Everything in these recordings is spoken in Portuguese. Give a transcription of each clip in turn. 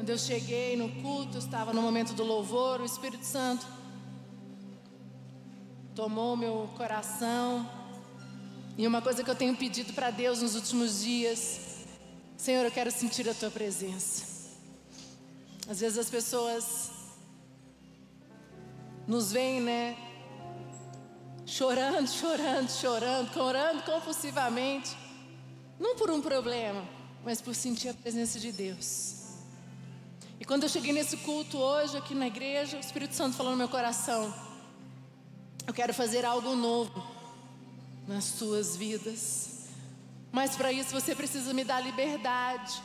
Quando eu cheguei no culto, estava no momento do louvor, o Espírito Santo tomou meu coração. E uma coisa que eu tenho pedido para Deus nos últimos dias, Senhor, eu quero sentir a tua presença. Às vezes as pessoas nos veem, né? Chorando, chorando, chorando, chorando compulsivamente. Não por um problema, mas por sentir a presença de Deus. E quando eu cheguei nesse culto hoje, aqui na igreja, o Espírito Santo falou no meu coração: Eu quero fazer algo novo nas suas vidas. Mas para isso você precisa me dar liberdade.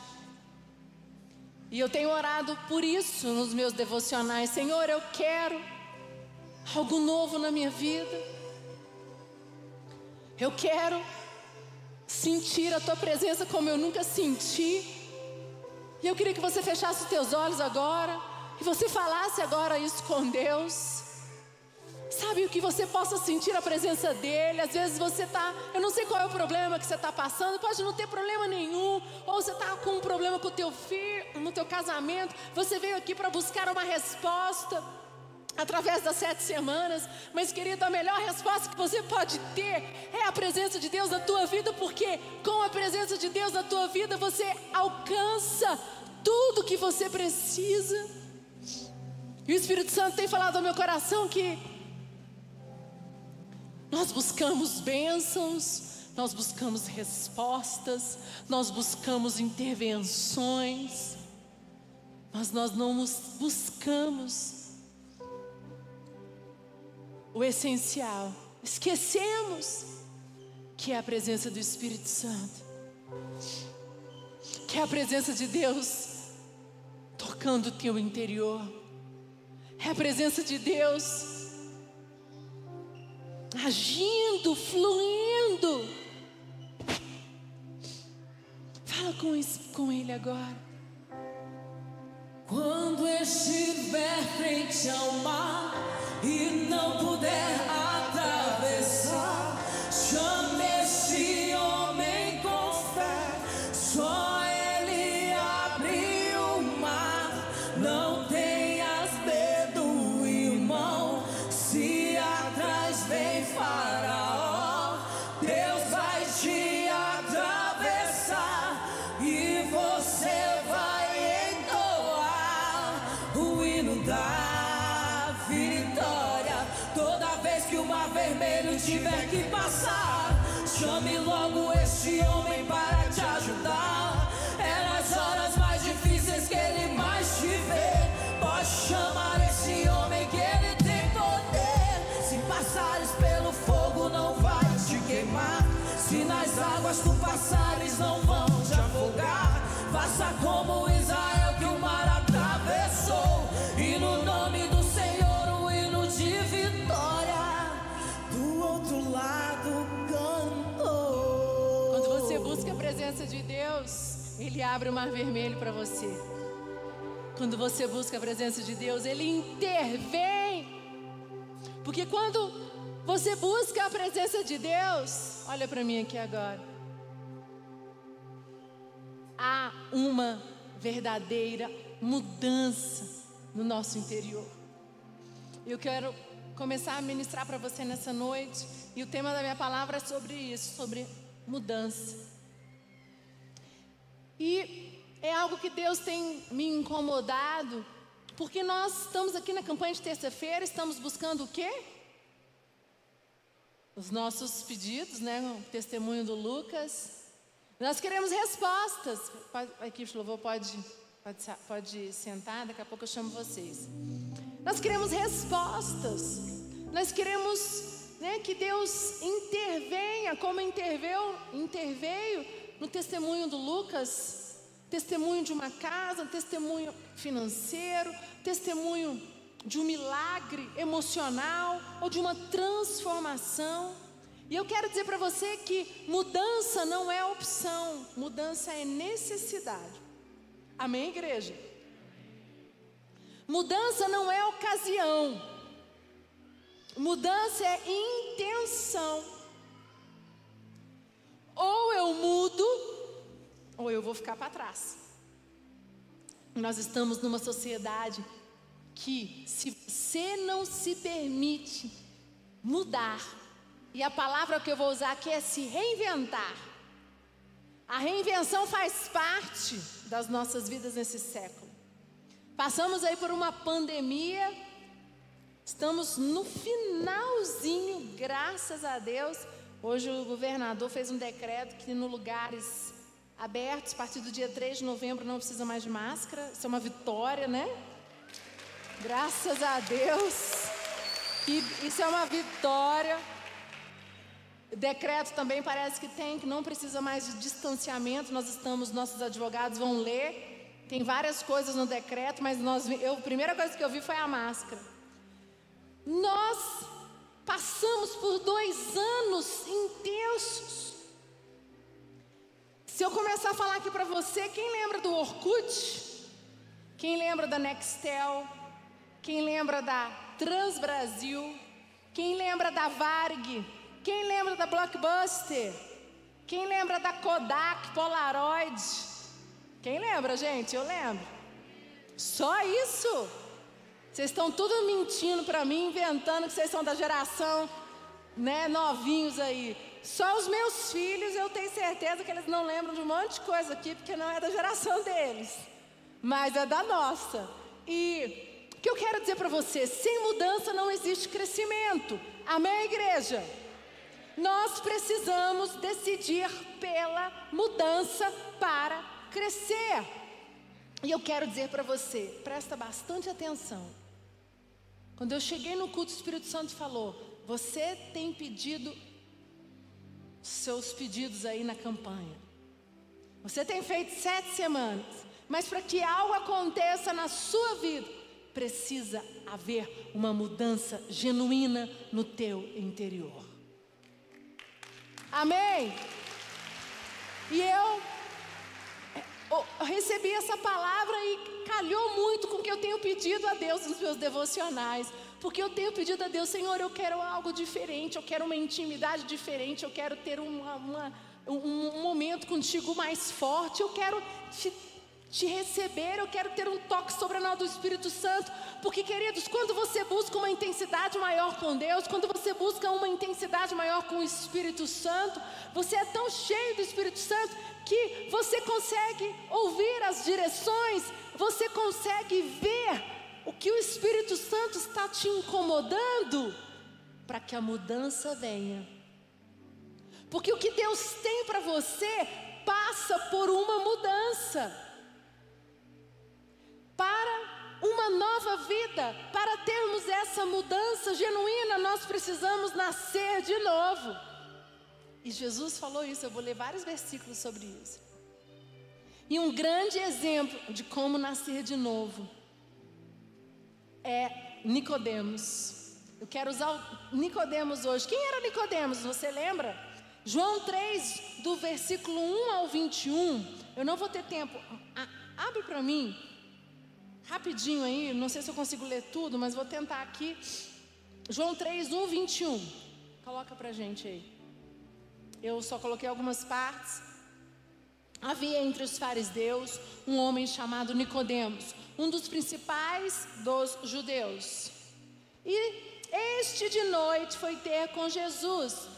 E eu tenho orado por isso nos meus devocionais. Senhor, eu quero algo novo na minha vida. Eu quero sentir a tua presença como eu nunca senti. E eu queria que você fechasse os teus olhos agora e você falasse agora isso com Deus. Sabe o que você possa sentir a presença dele? Às vezes você está, eu não sei qual é o problema que você está passando, pode não ter problema nenhum, ou você está com um problema com o teu filho, no teu casamento, você veio aqui para buscar uma resposta através das sete semanas. Mas, querido, a melhor resposta que você pode ter é a presença de Deus na tua vida, porque com a presença de Deus na tua vida você alcança tudo que você precisa. E o Espírito Santo tem falado ao meu coração que nós buscamos bênçãos, nós buscamos respostas, nós buscamos intervenções, mas nós não buscamos o essencial. Esquecemos que é a presença do Espírito Santo, que é a presença de Deus tocando o teu interior, é a presença de Deus agindo, fluindo. Fala com, com Ele agora. Quando estiver frente ao mar e não puder atravessar, chame este homem com fé. Só ele abre o mar. Não tenhas medo, irmão. Se atrás vem Faraó, Deus vai te atravessar e você vai entoar o hino da. Vermelho tiver que passar, chame logo este homem para te ajudar. É nas horas mais difíceis que ele mais te vê. Pode chamar esse homem que ele tem poder. Se passares pelo fogo, não vai te queimar. Se nas águas tu passares, não vão te afogar. Faça como Israel Ele abre o mar vermelho para você. Quando você busca a presença de Deus, Ele intervém. Porque quando você busca a presença de Deus, olha para mim aqui agora. Há uma verdadeira mudança no nosso interior. Eu quero começar a ministrar para você nessa noite, e o tema da minha palavra é sobre isso, sobre mudança. E é algo que Deus tem me incomodado, porque nós estamos aqui na campanha de terça-feira, estamos buscando o quê? Os nossos pedidos, né? O testemunho do Lucas. Nós queremos respostas. A equipe de louvor pode, pode, pode sentar, daqui a pouco eu chamo vocês. Nós queremos respostas. Nós queremos né, que Deus intervenha, como interveio no testemunho do Lucas. Testemunho de uma casa, testemunho financeiro, testemunho de um milagre emocional ou de uma transformação. E eu quero dizer para você que mudança não é opção, mudança é necessidade. Amém, igreja? Mudança não é ocasião, mudança é intenção. Ou eu mudo, ou eu vou ficar para trás. Nós estamos numa sociedade que, se você não se permite mudar, e a palavra que eu vou usar aqui é se reinventar. A reinvenção faz parte das nossas vidas nesse século. Passamos aí por uma pandemia, estamos no finalzinho, graças a Deus. Hoje o governador fez um decreto que no lugares abertos, a partir do dia 3 de novembro, não precisa mais de máscara. Isso é uma vitória, né? Graças a Deus. Que isso é uma vitória. Decreto também parece que tem, que não precisa mais de distanciamento. Nós estamos, nossos advogados vão ler. Tem várias coisas no decreto, mas nós, eu, a primeira coisa que eu vi foi a máscara. Nós passamos por dois anos intensos. Se eu começar a falar aqui para você, quem lembra do Orkut? Quem lembra da Nextel? Quem lembra da Transbrasil? Quem lembra da Varg? Quem lembra da Blockbuster? Quem lembra da Kodak, Polaroid? Quem lembra, gente? Eu lembro. Só isso? Vocês estão tudo mentindo para mim, inventando que vocês são da geração, né, novinhos aí. Só os meus filhos, eu tenho certeza que eles não lembram de um monte de coisa aqui, porque não é da geração deles, mas é da nossa. E o que eu quero dizer para você, sem mudança não existe crescimento. Amém, igreja? Nós precisamos decidir pela mudança para crescer. E eu quero dizer para você, presta bastante atenção. Quando eu cheguei no culto, o Espírito Santo falou: Você tem pedido seus pedidos aí na campanha. Você tem feito sete semanas, mas para que algo aconteça na sua vida, precisa haver uma mudança genuína no teu interior. Amém? E eu, eu recebi essa palavra e calhou muito com o que eu tenho pedido a Deus nos meus devocionais. Porque eu tenho pedido a Deus, Senhor, eu quero algo diferente, eu quero uma intimidade diferente, eu quero ter uma, uma, um, um momento contigo mais forte, eu quero te te receber, eu quero ter um toque sobrenatural do Espírito Santo, porque queridos, quando você busca uma intensidade maior com Deus, quando você busca uma intensidade maior com o Espírito Santo, você é tão cheio do Espírito Santo que você consegue ouvir as direções, você consegue ver o que o Espírito Santo está te incomodando para que a mudança venha. Porque o que Deus tem para você passa por uma mudança para uma nova vida, para termos essa mudança genuína, nós precisamos nascer de novo. E Jesus falou isso, eu vou ler vários versículos sobre isso. E um grande exemplo de como nascer de novo é Nicodemos. Eu quero usar Nicodemos hoje. Quem era Nicodemos? Você lembra? João 3, do versículo 1 ao 21. Eu não vou ter tempo. abre para mim rapidinho aí, não sei se eu consigo ler tudo, mas vou tentar aqui. João 3, 1, 21. Coloca pra gente aí. Eu só coloquei algumas partes. Havia entre os fariseus um homem chamado Nicodemos, um dos principais dos judeus. E este de noite foi ter com Jesus.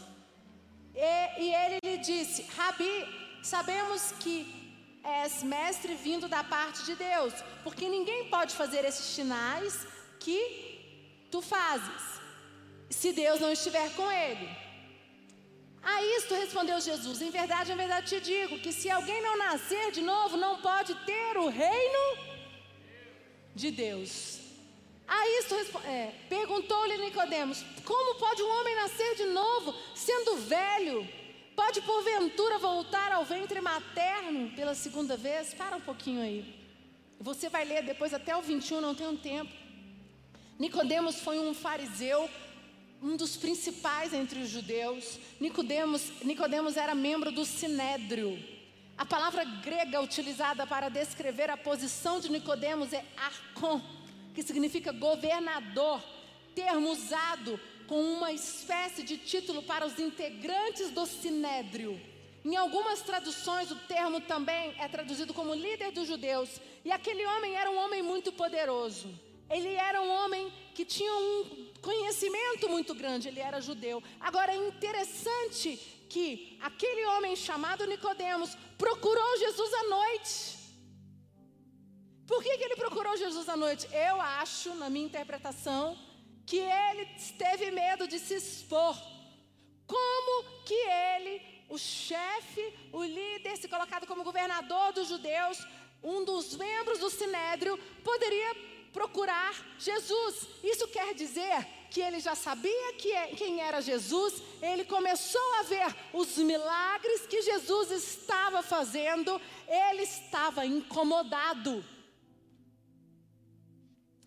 E, e ele lhe disse: Rabi, sabemos que és mestre vindo da parte de Deus, porque ninguém pode fazer esses sinais que tu fazes, se Deus não estiver com ele. A isto respondeu Jesus: Em verdade, em verdade te digo que se alguém não nascer de novo, não pode ter o reino de Deus. A isto é, perguntou-lhe Nicodemos: Como pode um homem nascer de novo, sendo velho? Pode porventura voltar ao ventre materno pela segunda vez? Para um pouquinho aí. Você vai ler depois até o 21, não tem um tempo. Nicodemos foi um fariseu, um dos principais entre os judeus. Nicodemos, Nicodemos era membro do sinédrio. A palavra grega utilizada para descrever a posição de Nicodemos é arcon, que significa governador, termo usado com uma espécie de título para os integrantes do sinédrio. Em algumas traduções, o termo também é traduzido como líder dos judeus. E aquele homem era um homem muito poderoso. Ele era um homem que tinha um conhecimento muito grande, ele era judeu. Agora é interessante que aquele homem chamado Nicodemos procurou Jesus à noite. Por que, que ele procurou Jesus à noite? Eu acho, na minha interpretação, que ele teve medo de se expor. Como que ele, o chefe, o líder, se colocado como governador dos judeus, um dos membros do sinédrio, poderia procurar Jesus. Isso quer dizer que ele já sabia que, é, quem era Jesus, ele começou a ver os milagres que Jesus estava fazendo, ele estava incomodado.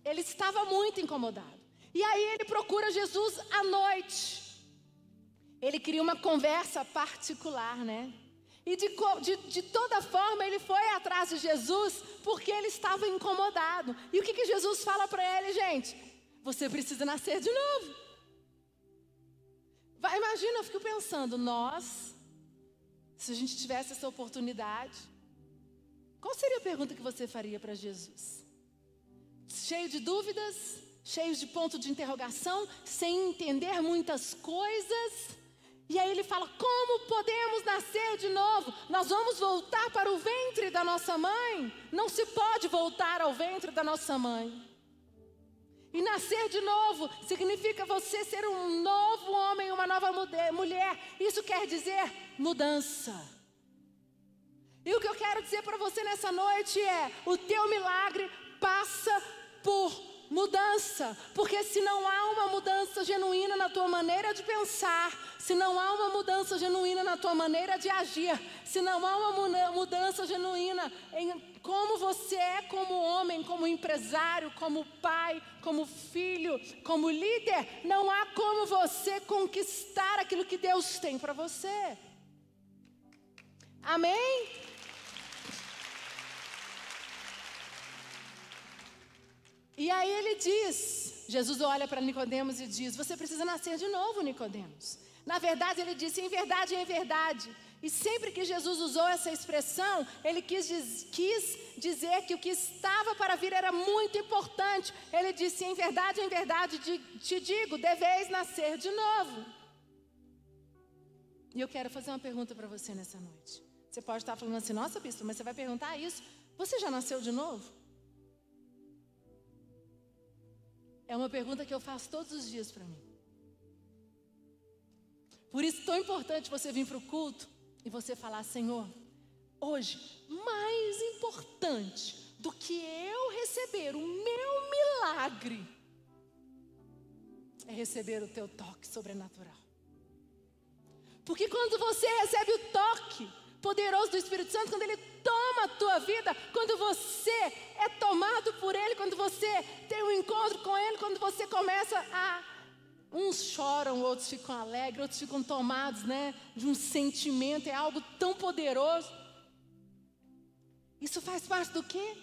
Ele estava muito incomodado. E aí ele procura Jesus à noite. Ele cria uma conversa particular, né? E de, de, de, toda forma ele foi atrás de Jesus porque ele estava incomodado. E o que, que Jesus fala para ele, gente? Você precisa nascer de novo. Vai, imagina, eu fico pensando, nós, se a gente tivesse essa oportunidade, qual seria a pergunta que você faria para Jesus? Cheio de dúvidas, cheio de ponto de interrogação, sem entender muitas coisas. E aí ele fala: Como podemos nascer de novo? Nós vamos voltar para o ventre da nossa mãe? Não se pode voltar ao ventre da nossa mãe. E nascer de novo significa você ser um novo homem, uma nova mulher. Isso quer dizer mudança. E o que eu quero dizer para você nessa noite é: o teu milagre passa por mudança, porque se não há uma mudança genuína na tua maneira de pensar, se não há uma mudança genuína na tua maneira de agir, se não há uma mudança genuína em como você é como homem, como empresário, como pai, como filho, como líder, não há como você conquistar aquilo que Deus tem para você. Amém? E aí ele diz, Jesus olha para Nicodemos e diz: Você precisa nascer de novo, Nicodemos. Na verdade, ele disse: Em verdade, em verdade. E sempre que Jesus usou essa expressão, ele quis, diz, quis dizer que o que estava para vir era muito importante. Ele disse: Em verdade, em verdade, te digo, deveis nascer de novo. E eu quero fazer uma pergunta para você nessa noite. Você pode estar falando assim: Nossa, bispo, mas você vai perguntar isso? Você já nasceu de novo? É uma pergunta que eu faço todos os dias para mim. Por isso, tão importante você vir para o culto e você falar: Senhor, hoje, mais importante do que eu receber o meu milagre, é receber o teu toque sobrenatural. Porque quando você recebe o toque poderoso do Espírito Santo, quando ele toma a tua vida, quando você é tomado por Ele, quando você tem um encontro com Ele, quando você começa a. Uns choram, outros ficam alegres, outros ficam tomados né, de um sentimento, é algo tão poderoso. Isso faz parte do quê?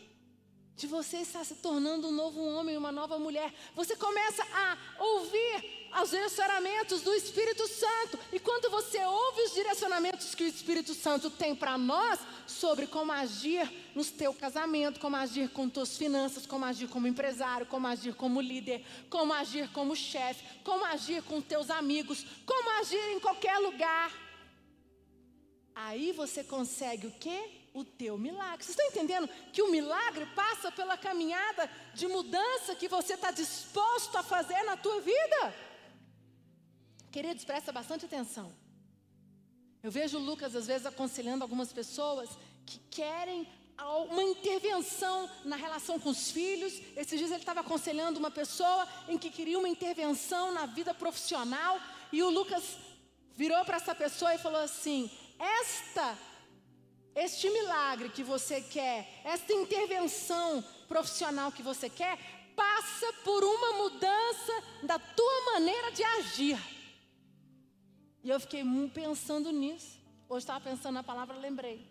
De você estar se tornando um novo homem, uma nova mulher. Você começa a ouvir os direcionamentos do Espírito Santo. E quando você ouve os direcionamentos que o Espírito Santo tem para nós sobre como agir no teu casamento, como agir com tuas finanças, como agir como empresário, como agir como líder, como agir como chefe, como agir com teus amigos, como agir em qualquer lugar. Aí você consegue o quê? O teu milagre. Vocês estão entendendo que o milagre passa pela caminhada de mudança que você está disposto a fazer na tua vida? Queridos, presta bastante atenção. Eu vejo Lucas, às vezes, aconselhando algumas pessoas que querem uma intervenção na relação com os filhos. Esses dias ele estava aconselhando uma pessoa em que queria uma intervenção na vida profissional. E o Lucas virou para essa pessoa e falou assim: Esta, este milagre que você quer, esta intervenção profissional que você quer, passa por uma mudança da tua maneira de agir. E eu fiquei pensando nisso. Hoje estava pensando na palavra, lembrei.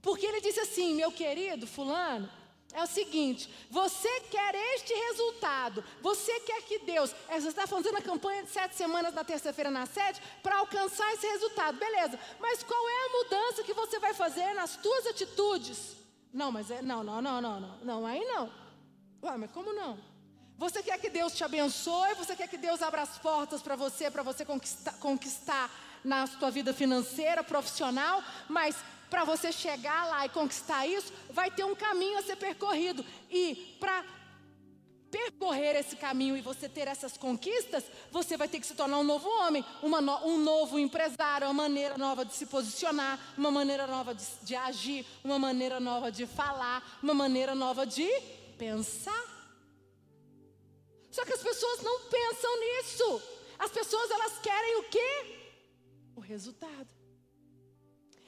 Porque ele disse assim: meu querido Fulano, é o seguinte: você quer este resultado, você quer que Deus, é, você está fazendo a campanha de sete semanas na terça-feira na sede para alcançar esse resultado, beleza? Mas qual é a mudança que você vai fazer nas suas atitudes? Não, mas é, não, não, não, não, não, não, aí não. Ué, mas como não? Você quer que Deus te abençoe, você quer que Deus abra as portas para você, para você conquistar, conquistar na sua vida financeira, profissional, mas para você chegar lá e conquistar isso, vai ter um caminho a ser percorrido. E para percorrer esse caminho e você ter essas conquistas, você vai ter que se tornar um novo homem, no, um novo empresário, uma maneira nova de se posicionar, uma maneira nova de, de agir, uma maneira nova de falar, uma maneira nova de pensar. Só que as pessoas não pensam nisso. As pessoas elas querem o quê? O resultado.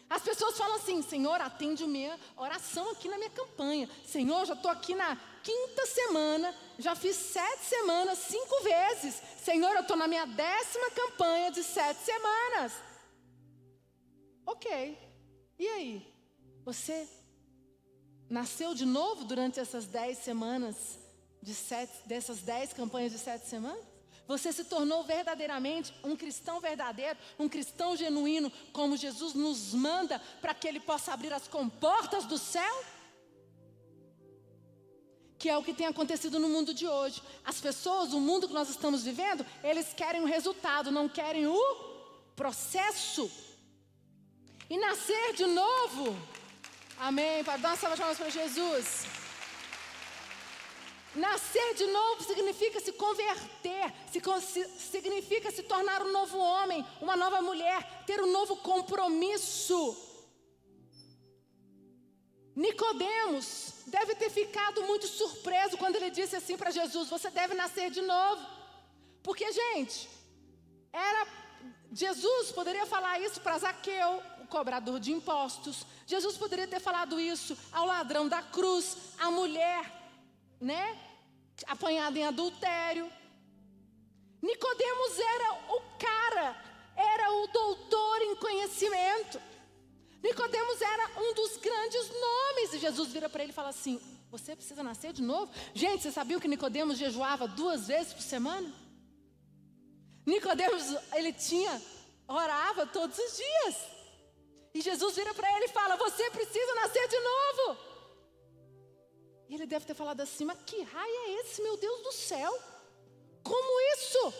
As pessoas falam assim: Senhor, atende minha oração aqui na minha campanha. Senhor, já estou aqui na quinta semana, já fiz sete semanas, cinco vezes. Senhor, eu estou na minha décima campanha de sete semanas. Ok. E aí? Você nasceu de novo durante essas dez semanas, de sete, dessas dez campanhas de sete semanas? Você se tornou verdadeiramente um cristão verdadeiro, um cristão genuíno, como Jesus nos manda para que Ele possa abrir as comportas do céu? Que é o que tem acontecido no mundo de hoje. As pessoas, o mundo que nós estamos vivendo, eles querem o resultado, não querem o processo. E nascer de novo. Amém. Para dar uma salva de para Jesus. Nascer de novo significa se converter, se, significa se tornar um novo homem, uma nova mulher, ter um novo compromisso. Nicodemos deve ter ficado muito surpreso quando ele disse assim para Jesus: "Você deve nascer de novo". Porque, gente, era Jesus poderia falar isso para Zaqueu, o cobrador de impostos. Jesus poderia ter falado isso ao ladrão da cruz, à mulher né? Apanhado em adultério. Nicodemos era o cara, era o doutor em conhecimento. Nicodemos era um dos grandes nomes. E Jesus vira para ele e fala assim: Você precisa nascer de novo? Gente, você sabia que Nicodemos jejuava duas vezes por semana? Nicodemos, ele tinha, orava todos os dias. E Jesus vira para ele e fala: Você precisa nascer de novo. Ele deve ter falado assim: Mas que raio é esse, meu Deus do céu? Como isso?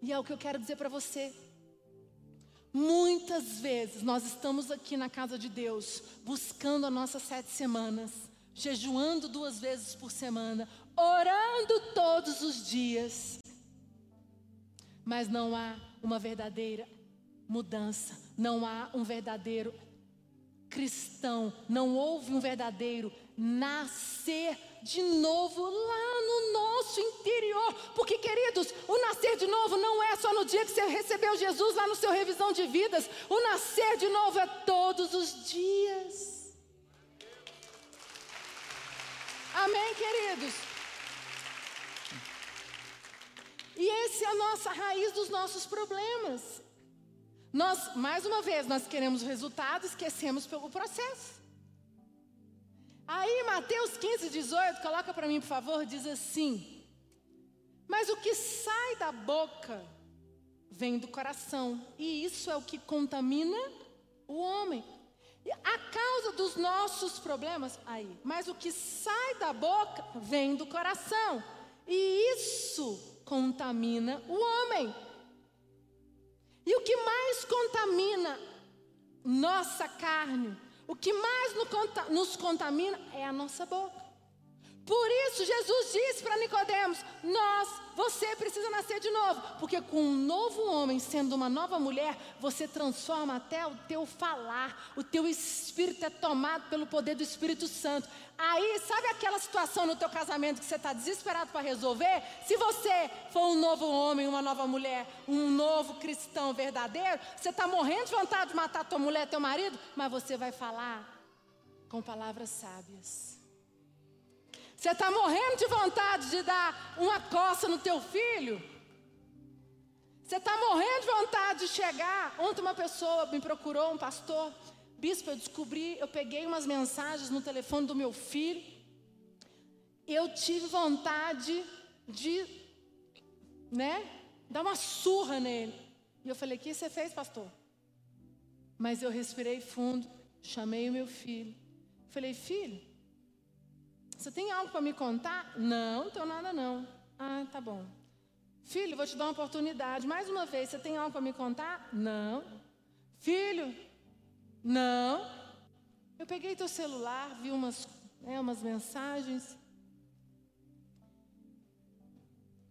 E é o que eu quero dizer para você. Muitas vezes nós estamos aqui na casa de Deus, buscando as nossas sete semanas, jejuando duas vezes por semana, orando todos os dias, mas não há uma verdadeira mudança, não há um verdadeiro cristão, não houve um verdadeiro nascer de novo lá no nosso interior. Porque, queridos, o nascer de novo não é só no dia que você recebeu Jesus lá no seu revisão de vidas. O nascer de novo é todos os dias. Amém, queridos? E essa é a nossa raiz dos nossos problemas. Nós, mais uma vez, nós queremos o resultado, esquecemos pelo processo. Aí, Mateus 15, 18, coloca para mim, por favor, diz assim: Mas o que sai da boca vem do coração, e isso é o que contamina o homem. A causa dos nossos problemas, aí, mas o que sai da boca vem do coração, e isso contamina o homem. E o que mais contamina nossa carne, o que mais nos contamina é a nossa boca. Por isso Jesus disse para Nicodemos: "Nós, você precisa nascer de novo, porque com um novo homem, sendo uma nova mulher, você transforma até o teu falar, o teu espírito é tomado pelo poder do Espírito Santo. Aí, sabe aquela situação no teu casamento que você está desesperado para resolver? Se você for um novo homem, uma nova mulher, um novo cristão verdadeiro, você está morrendo de vontade de matar tua mulher, teu marido, mas você vai falar com palavras sábias. Você está morrendo de vontade de dar uma coça no teu filho? Você está morrendo de vontade de chegar? Ontem uma pessoa me procurou, um pastor, bispo, eu descobri, eu peguei umas mensagens no telefone do meu filho. eu tive vontade de, né, dar uma surra nele. E eu falei: O que você fez, pastor? Mas eu respirei fundo, chamei o meu filho. Falei: Filho, você tem algo para me contar? Não, não tenho nada não. Ah, tá bom. Filho, vou te dar uma oportunidade. Mais uma vez, você tem algo para me contar? Não. Filho, não. Eu peguei teu celular, vi umas, né, umas mensagens.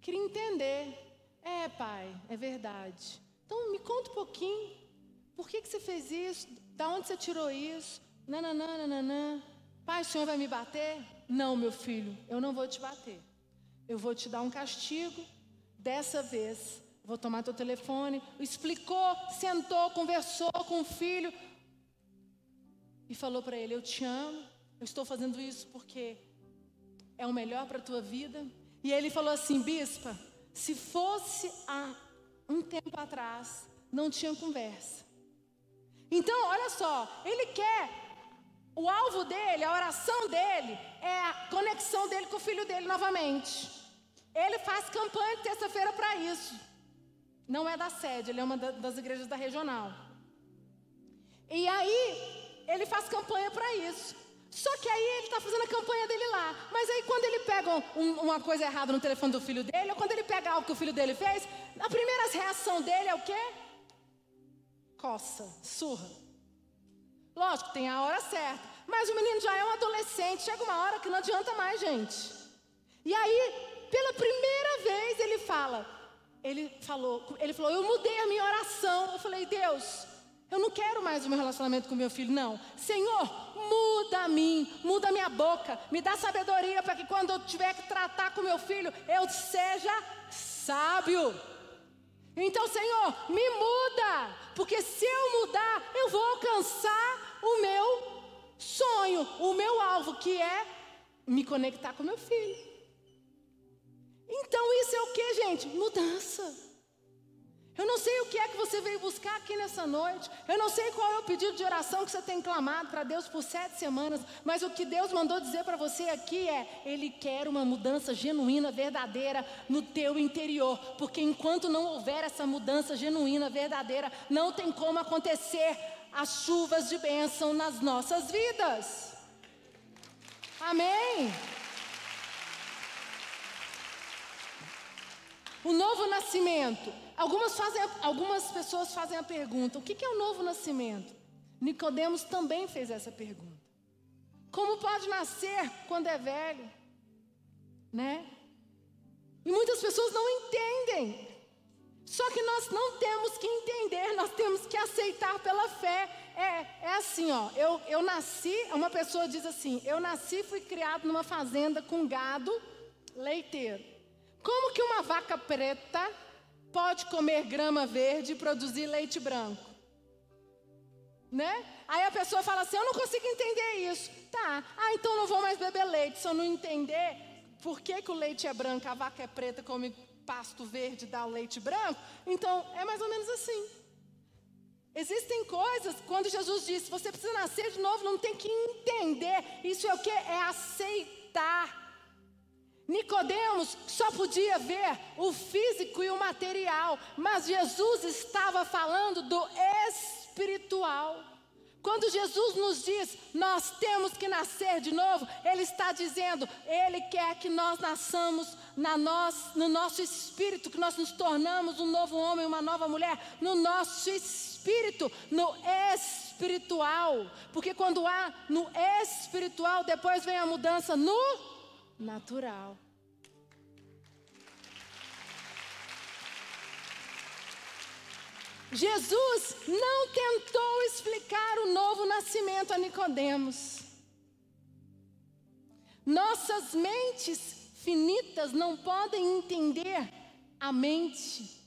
Queria entender. É, pai, é verdade. Então me conta um pouquinho. Por que, que você fez isso? Da onde você tirou isso? Nananã, nananã. Pai, o senhor vai me bater? Não, meu filho, eu não vou te bater. Eu vou te dar um castigo. Dessa vez, vou tomar teu telefone. Explicou, sentou, conversou com o filho e falou para ele: Eu te amo, eu estou fazendo isso porque é o melhor para a tua vida. E ele falou assim: Bispa, se fosse há um tempo atrás, não tinha conversa. Então, olha só, ele quer, o alvo dele, a oração dele, é a conexão dele com o filho dele novamente. Ele faz campanha terça-feira para isso. Não é da sede, ele é uma das igrejas da regional. E aí, ele faz campanha para isso. Só que aí ele está fazendo a campanha dele lá. Mas aí quando ele pega um, uma coisa errada no telefone do filho dele, ou quando ele pega algo que o filho dele fez, a primeira reação dele é o quê? Coça, surra. Lógico, tem a hora certa. Mas o menino já é um adolescente, chega uma hora que não adianta mais, gente. E aí, pela primeira vez, ele fala, ele falou, ele falou, eu mudei a minha oração. Eu falei, Deus, eu não quero mais o meu relacionamento com meu filho, não. Senhor, muda a mim, muda a minha boca, me dá sabedoria para que quando eu tiver que tratar com meu filho, eu seja sábio. Então, Senhor, me muda, porque se eu mudar, eu vou alcançar o meu sonho, o meu alvo, que é me conectar com meu filho. Então, isso é o que, gente? Mudança. Eu não sei o que é que você veio buscar aqui nessa noite. Eu não sei qual é o pedido de oração que você tem clamado para Deus por sete semanas. Mas o que Deus mandou dizer para você aqui é: Ele quer uma mudança genuína, verdadeira no teu interior. Porque enquanto não houver essa mudança genuína, verdadeira, não tem como acontecer as chuvas de bênção nas nossas vidas. Amém. O novo nascimento Algumas, fazem, algumas pessoas fazem a pergunta: o que é o novo nascimento? Nicodemos também fez essa pergunta. Como pode nascer quando é velho? Né? E muitas pessoas não entendem. Só que nós não temos que entender, nós temos que aceitar pela fé. É, é assim, ó. Eu, eu nasci, uma pessoa diz assim: eu nasci, fui criado numa fazenda com gado leiteiro. Como que uma vaca preta pode comer grama verde e produzir leite branco? Né? Aí a pessoa fala assim: Eu não consigo entender isso. Tá, ah, então não vou mais beber leite. Se eu não entender por que, que o leite é branco, a vaca é preta, come pasto verde dá o leite branco, então é mais ou menos assim. Existem coisas, quando Jesus disse, você precisa nascer de novo, não tem que entender. Isso é o que? É aceitar. Nicodemos só podia ver o físico e o material, mas Jesus estava falando do espiritual. Quando Jesus nos diz, nós temos que nascer de novo, Ele está dizendo, Ele quer que nós nasçamos na nós, no nosso espírito, que nós nos tornamos um novo homem, uma nova mulher, no nosso espírito, no espiritual. Porque quando há no espiritual, depois vem a mudança no natural. Jesus não tentou explicar o novo nascimento a Nicodemos. Nossas mentes finitas não podem entender a mente,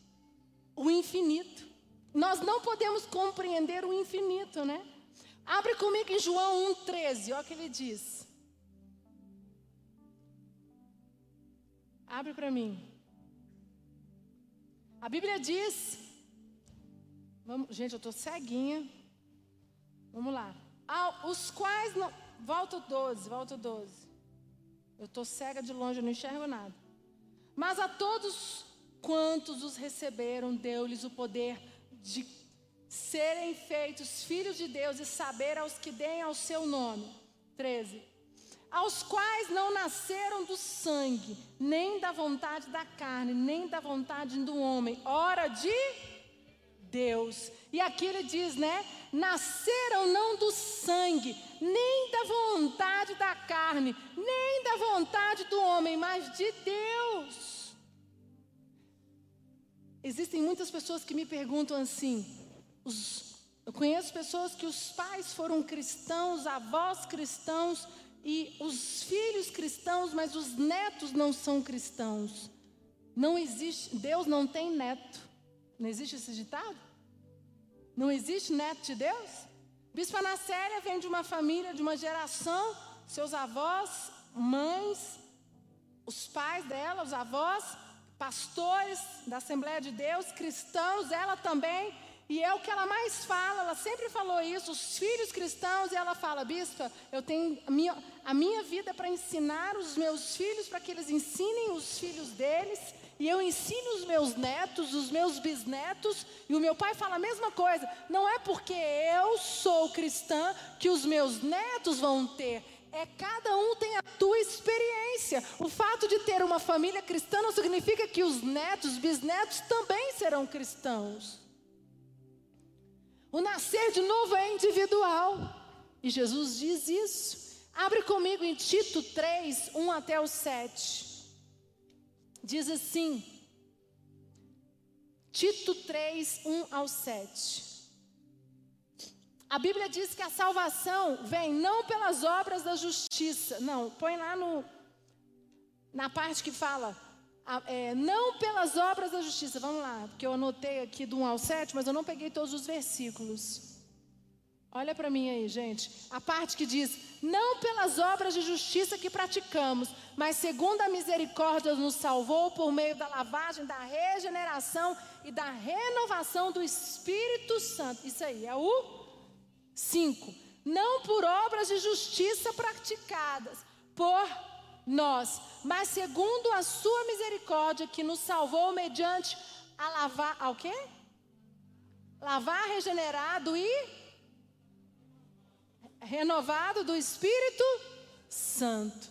o infinito. Nós não podemos compreender o infinito, né? Abre comigo em João 1,13, olha o que ele diz. Abre para mim. A Bíblia diz. Vamos, gente, eu estou ceguinha. Vamos lá. Ah, os quais. Não, volta o 12, volta o 12. Eu estou cega de longe, eu não enxergo nada. Mas a todos quantos os receberam, deu-lhes o poder de serem feitos filhos de Deus e saber aos que deem ao seu nome. 13. Aos quais não nasceram do sangue, nem da vontade da carne, nem da vontade do homem, ora de Deus. E aqui ele diz, né? Nasceram não do sangue, nem da vontade da carne, nem da vontade do homem, mas de Deus. Existem muitas pessoas que me perguntam assim: os, eu conheço pessoas que os pais foram cristãos, avós cristãos e os filhos cristãos, mas os netos não são cristãos. Não existe, Deus não tem neto. Não existe esse ditado? Não existe neto de Deus? Bispa Nacélia vem de uma família, de uma geração, seus avós, mães, os pais dela, os avós, pastores da Assembleia de Deus, cristãos, ela também e é o que ela mais fala, ela sempre falou isso, os filhos cristãos, e ela fala, bispa, eu tenho a minha, a minha vida para ensinar os meus filhos, para que eles ensinem os filhos deles, e eu ensino os meus netos, os meus bisnetos, e o meu pai fala a mesma coisa, não é porque eu sou cristã que os meus netos vão ter, é cada um tem a tua experiência. O fato de ter uma família cristã não significa que os netos, bisnetos também serão cristãos. O nascer de novo é individual. E Jesus diz isso. Abre comigo em Tito 3, 1 até o 7. Diz assim. Tito 3, 1 ao 7. A Bíblia diz que a salvação vem não pelas obras da justiça. Não, põe lá no, na parte que fala é, não pelas obras da justiça. Vamos lá, porque eu anotei aqui do 1 ao 7, mas eu não peguei todos os versículos. Olha para mim aí, gente. A parte que diz: Não pelas obras de justiça que praticamos, mas segundo a misericórdia nos salvou por meio da lavagem, da regeneração e da renovação do Espírito Santo. Isso aí é o 5. Não por obras de justiça praticadas, por nós, mas segundo a sua misericórdia que nos salvou mediante a lavar, ao quê? Lavar regenerado e renovado do Espírito Santo.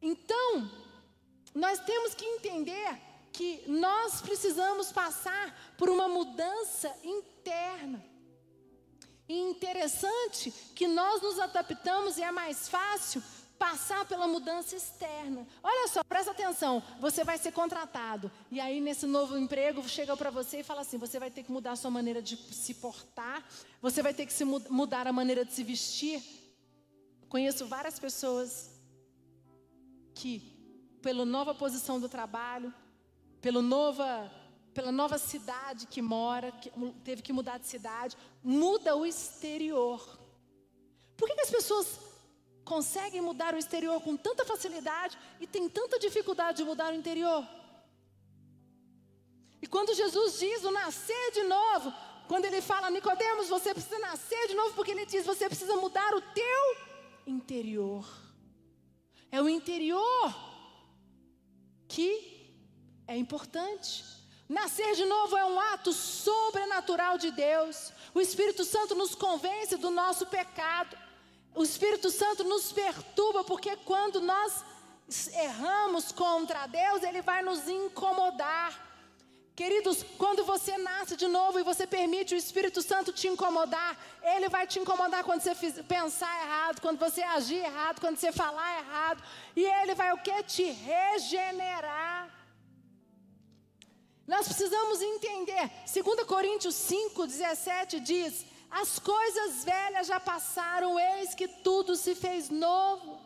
Então, nós temos que entender que nós precisamos passar por uma mudança interna. E interessante que nós nos adaptamos e é mais fácil passar pela mudança externa. Olha só, presta atenção, você vai ser contratado. E aí, nesse novo emprego, chega para você e fala assim: você vai ter que mudar a sua maneira de se portar, você vai ter que mudar a maneira de se vestir. Conheço várias pessoas que, pela nova posição do trabalho, pelo nova, pela nova cidade que mora, que teve que mudar de cidade, muda o exterior. Por que, que as pessoas conseguem mudar o exterior com tanta facilidade e tem tanta dificuldade de mudar o interior. E quando Jesus diz o nascer de novo, quando ele fala Nicodemos, você precisa nascer de novo, porque ele diz você precisa mudar o teu interior. É o interior que é importante. Nascer de novo é um ato sobrenatural de Deus. O Espírito Santo nos convence do nosso pecado. O Espírito Santo nos perturba porque quando nós erramos contra Deus, ele vai nos incomodar. Queridos, quando você nasce de novo e você permite o Espírito Santo te incomodar, ele vai te incomodar quando você pensar errado, quando você agir errado, quando você falar errado, e ele vai o que? Te regenerar. Nós precisamos entender, 2 Coríntios 5, 17 diz: as coisas velhas já passaram, eis que tudo se fez novo.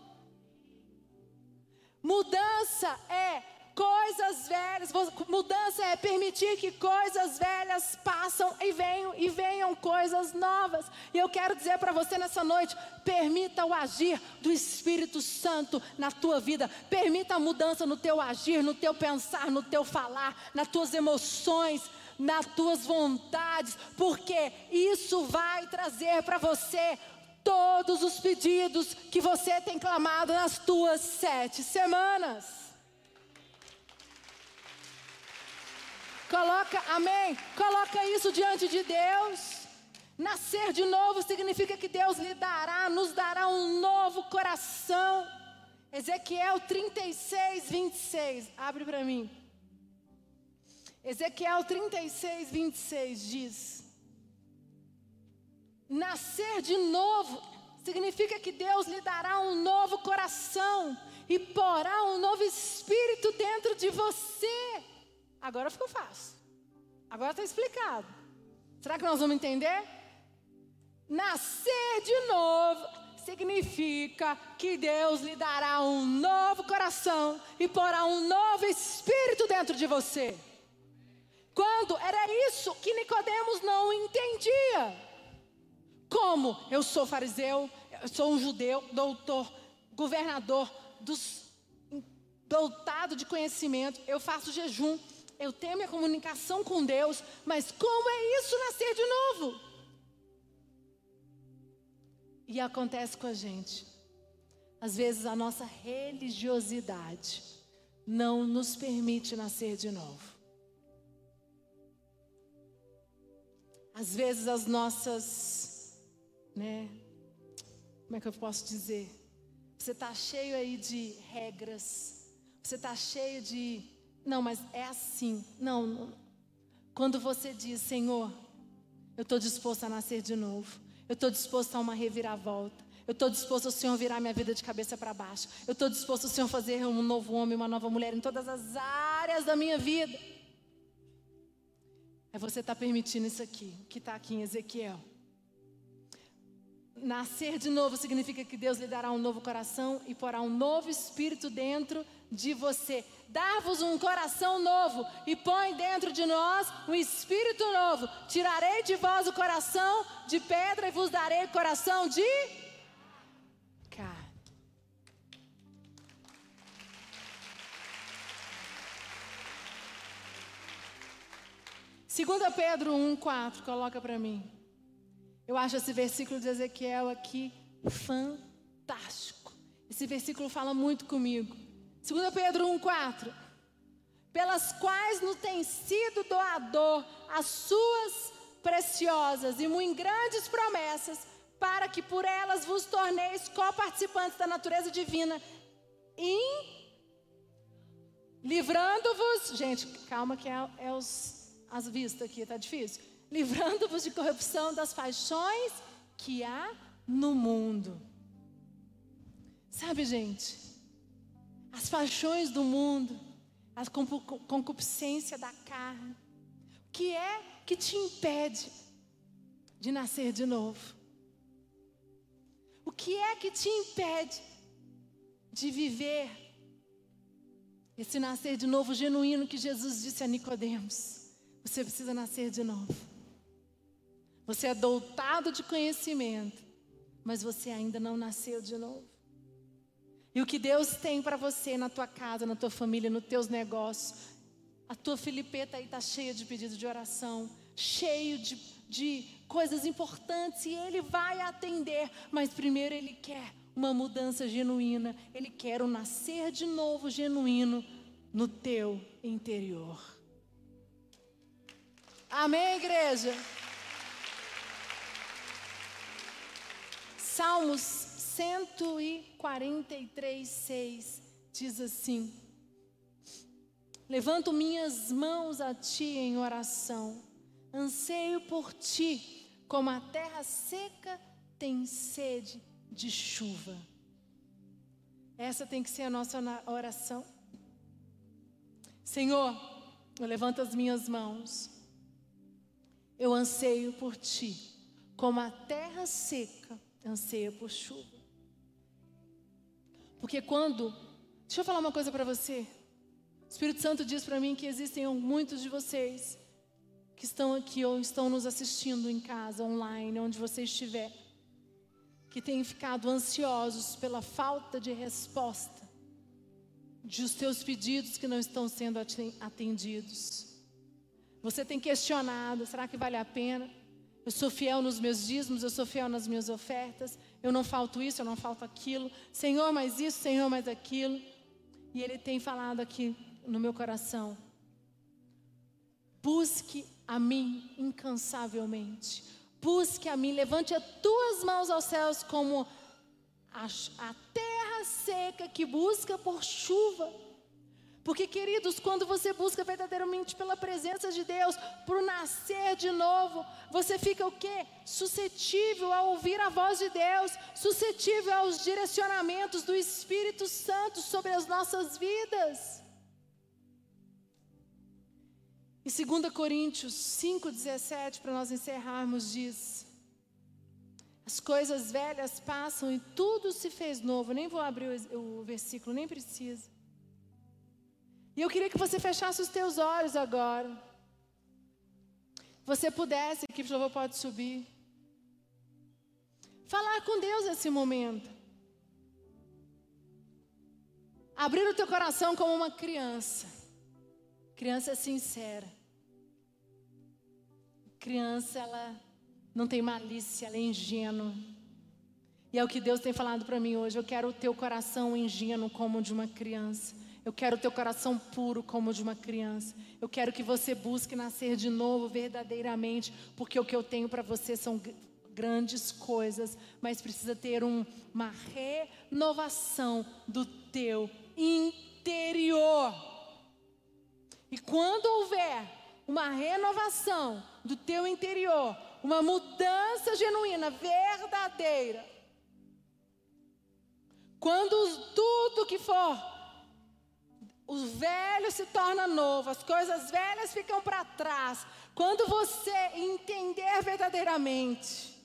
Mudança é coisas velhas, mudança é permitir que coisas velhas passam e venham e venham coisas novas. E eu quero dizer para você nessa noite, permita o agir do Espírito Santo na tua vida. Permita a mudança no teu agir, no teu pensar, no teu falar, nas tuas emoções nas tuas vontades, porque isso vai trazer para você todos os pedidos que você tem clamado nas tuas sete semanas. Coloca, amém? Coloca isso diante de Deus. Nascer de novo significa que Deus lhe dará, nos dará um novo coração. Ezequiel 36, 26. Abre para mim. Ezequiel 36, 26 diz: Nascer de novo significa que Deus lhe dará um novo coração e porá um novo espírito dentro de você. Agora ficou fácil. Agora está explicado. Será que nós vamos entender? Nascer de novo significa que Deus lhe dará um novo coração e porá um novo espírito dentro de você. Quando era isso que Nicodemos não entendia. Como eu sou fariseu, eu sou um judeu, doutor, governador, dos, dotado de conhecimento, eu faço jejum, eu tenho minha comunicação com Deus, mas como é isso nascer de novo? E acontece com a gente. Às vezes a nossa religiosidade não nos permite nascer de novo. Às vezes as nossas né? Como é que eu posso dizer? Você está cheio aí de regras. Você está cheio de. Não, mas é assim. Não, não. Quando você diz, Senhor, eu estou disposto a nascer de novo. Eu estou disposto a uma reviravolta. Eu estou disposto ao Senhor virar minha vida de cabeça para baixo. Eu estou disposto ao Senhor fazer um novo homem, uma nova mulher em todas as áreas da minha vida. É você estar tá permitindo isso aqui, que está aqui em Ezequiel. Nascer de novo significa que Deus lhe dará um novo coração e porá um novo espírito dentro de você. Dar-vos um coração novo e põe dentro de nós um espírito novo. Tirarei de vós o coração de pedra e vos darei coração de 2 Pedro 1,4, coloca para mim. Eu acho esse versículo de Ezequiel aqui fantástico. Esse versículo fala muito comigo. 2 Pedro 1,4. Pelas quais nos tem sido doador as suas preciosas e muito grandes promessas, para que por elas vos torneis coparticipantes da natureza divina, livrando-vos. Gente, calma que é, é os as vistas aqui, tá difícil livrando-vos de corrupção das paixões que há no mundo. Sabe, gente, as paixões do mundo, a concupiscência da carne, o que é que te impede de nascer de novo? O que é que te impede de viver esse nascer de novo genuíno que Jesus disse a Nicodemos? Você precisa nascer de novo. Você é doutado de conhecimento, mas você ainda não nasceu de novo. E o que Deus tem para você na tua casa, na tua família, nos teus negócios, a tua filipeta aí está cheia de pedidos de oração, cheio de, de coisas importantes e Ele vai atender, mas primeiro Ele quer uma mudança genuína, Ele quer um nascer de novo genuíno no teu interior. Amém, igreja? Salmos 143, 6 diz assim: Levanto minhas mãos a ti em oração, anseio por ti, como a terra seca tem sede de chuva. Essa tem que ser a nossa oração. Senhor, eu levanto as minhas mãos, eu anseio por ti, como a terra seca anseia por chuva. Porque quando, deixa eu falar uma coisa para você. O Espírito Santo diz para mim que existem muitos de vocês que estão aqui ou estão nos assistindo em casa, online, onde você estiver, que têm ficado ansiosos pela falta de resposta de os teus pedidos que não estão sendo atendidos. Você tem questionado: será que vale a pena? Eu sou fiel nos meus dízimos, eu sou fiel nas minhas ofertas. Eu não falto isso, eu não falto aquilo. Senhor, mais isso, Senhor, mais aquilo. E Ele tem falado aqui no meu coração. Busque a mim incansavelmente. Busque a mim, levante as tuas mãos aos céus como a, a terra seca que busca por chuva. Porque, queridos, quando você busca verdadeiramente pela presença de Deus, por nascer de novo, você fica o quê? Suscetível a ouvir a voz de Deus, suscetível aos direcionamentos do Espírito Santo sobre as nossas vidas. Em 2 Coríntios 5,17, para nós encerrarmos, diz: As coisas velhas passam e tudo se fez novo. Nem vou abrir o versículo, nem precisa. E eu queria que você fechasse os teus olhos agora. Você pudesse, que por favor pode subir. Falar com Deus nesse momento. Abrir o teu coração como uma criança. Criança sincera. Criança, ela não tem malícia, ela é ingênua. E é o que Deus tem falado para mim hoje. Eu quero o teu coração ingênuo como o de uma criança. Eu quero o teu coração puro como o de uma criança. Eu quero que você busque nascer de novo verdadeiramente, porque o que eu tenho para você são grandes coisas, mas precisa ter um, uma renovação do teu interior. E quando houver uma renovação do teu interior, uma mudança genuína, verdadeira, quando tudo que for o velho se torna novo, as coisas velhas ficam para trás. Quando você entender verdadeiramente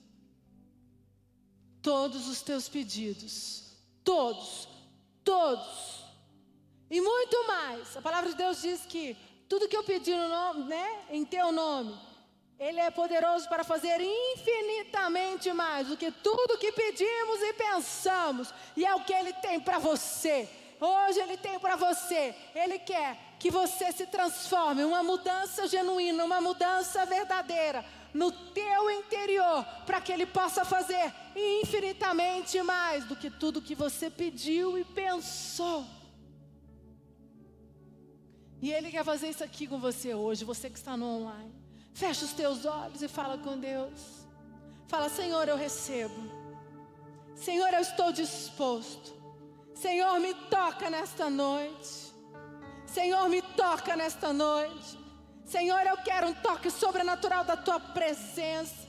todos os teus pedidos, todos, todos, e muito mais. A palavra de Deus diz que tudo que eu pedi no nome, né, em teu nome, ele é poderoso para fazer infinitamente mais do que tudo que pedimos e pensamos, e é o que ele tem para você. Hoje Ele tem para você. Ele quer que você se transforme, uma mudança genuína, uma mudança verdadeira no teu interior, para que Ele possa fazer infinitamente mais do que tudo que você pediu e pensou. E Ele quer fazer isso aqui com você hoje, você que está no online. Fecha os teus olhos e fala com Deus. Fala, Senhor, eu recebo. Senhor, eu estou disposto. Senhor, me toca nesta noite. Senhor, me toca nesta noite. Senhor, eu quero um toque sobrenatural da tua presença.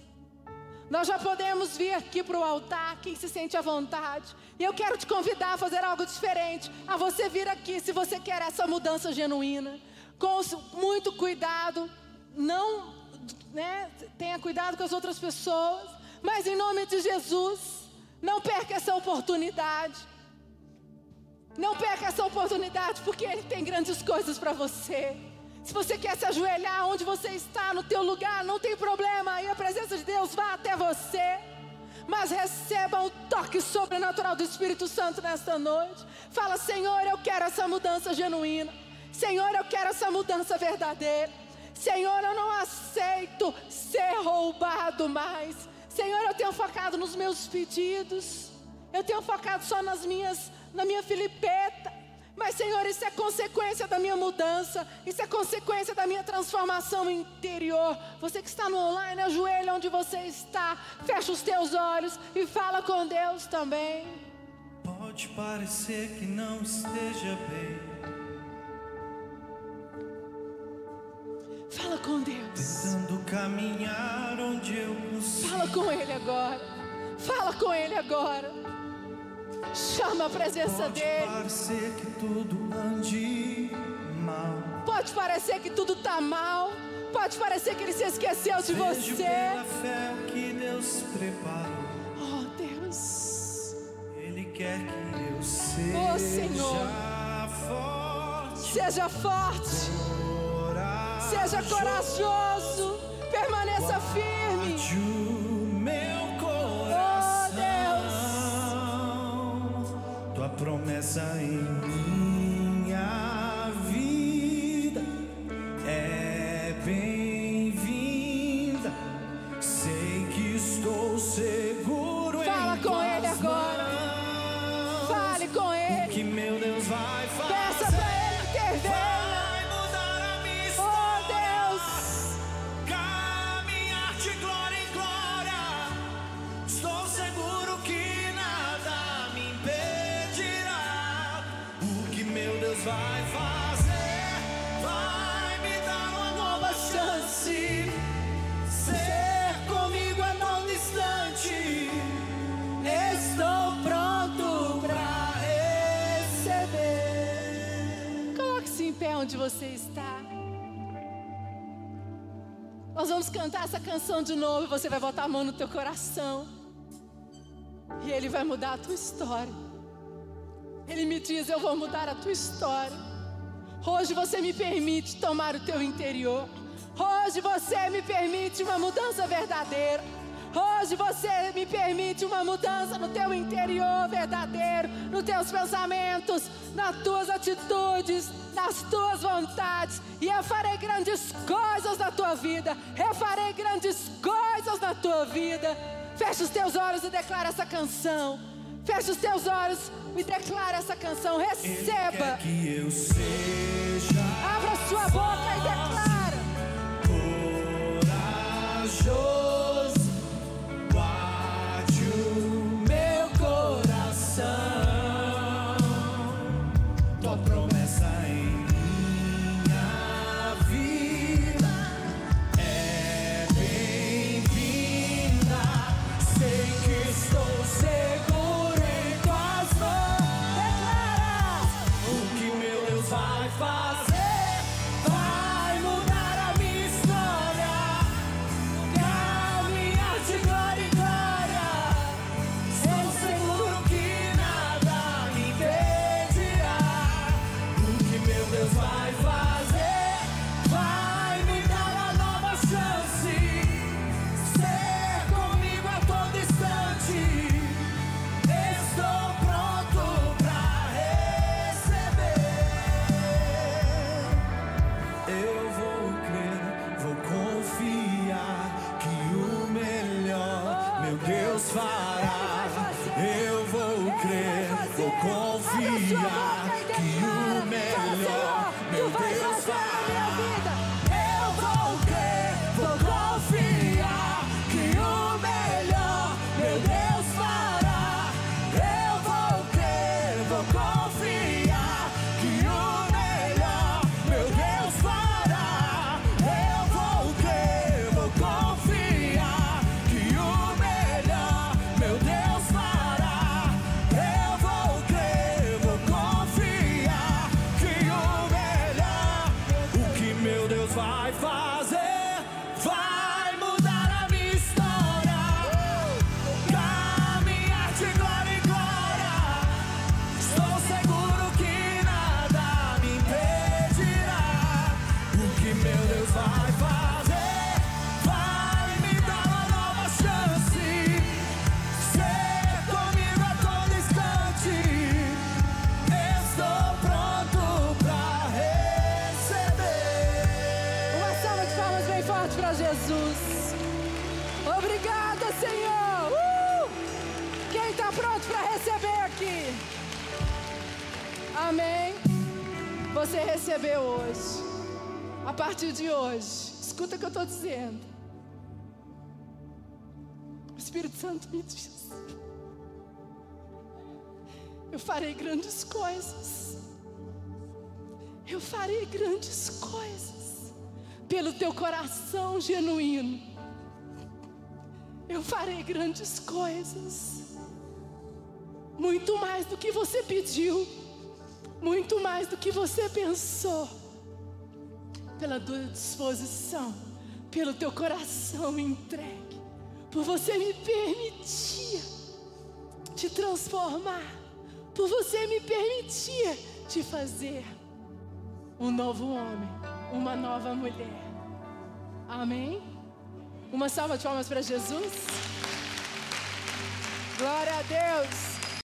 Nós já podemos vir aqui para o altar, quem se sente à vontade. E eu quero te convidar a fazer algo diferente. A você vir aqui, se você quer essa mudança genuína. Com muito cuidado. Não, né, tenha cuidado com as outras pessoas. Mas em nome de Jesus, não perca essa oportunidade. Não perca essa oportunidade, porque Ele tem grandes coisas para você. Se você quer se ajoelhar onde você está, no teu lugar, não tem problema. Aí a presença de Deus vai até você. Mas receba o toque sobrenatural do Espírito Santo nesta noite. Fala, Senhor, eu quero essa mudança genuína. Senhor, eu quero essa mudança verdadeira. Senhor, eu não aceito ser roubado mais. Senhor, eu tenho focado nos meus pedidos. Eu tenho focado só nas minhas na minha filipeta. Mas, Senhor, isso é consequência da minha mudança, isso é consequência da minha transformação interior. Você que está no online, ajoelha onde você está, fecha os teus olhos e fala com Deus também. Pode parecer que não esteja bem. Fala com Deus. Tentando caminhar onde eu consigo. Fala com Ele agora. Fala com Ele agora. Chama a presença Pode dele. Pode parecer que tudo ande mal. Pode parecer que tudo está mal. Pode parecer que ele se esqueceu de Vejo você. pela fé o que Deus preparou. Oh, Deus. Ele quer que eu seja Oh, Senhor. forte. Seja forte. Seja corajoso. Permaneça firme. Promessa em minha você está. Nós vamos cantar essa canção de novo e você vai botar a mão no teu coração. E ele vai mudar a tua história. Ele me diz: Eu vou mudar a tua história. Hoje você me permite tomar o teu interior. Hoje você me permite uma mudança verdadeira. Hoje você me permite uma mudança no teu interior verdadeiro, nos teus pensamentos, nas tuas atitudes, nas tuas vontades. E eu farei grandes coisas na tua vida. Eu farei grandes coisas na tua vida. Feche os teus olhos e declara essa canção. Feche os teus olhos e declara essa canção. Receba. que eu seja Abra sua boca e declara. corajoso, que eu estou dizendo. O Espírito Santo me diz: Eu farei grandes coisas. Eu farei grandes coisas pelo teu coração genuíno. Eu farei grandes coisas, muito mais do que você pediu, muito mais do que você pensou, pela tua disposição, pelo teu coração entregue, por você me permitir te transformar, por você me permitir te fazer um novo homem, uma nova mulher. Amém? Uma salva de palmas para Jesus. Glória a Deus.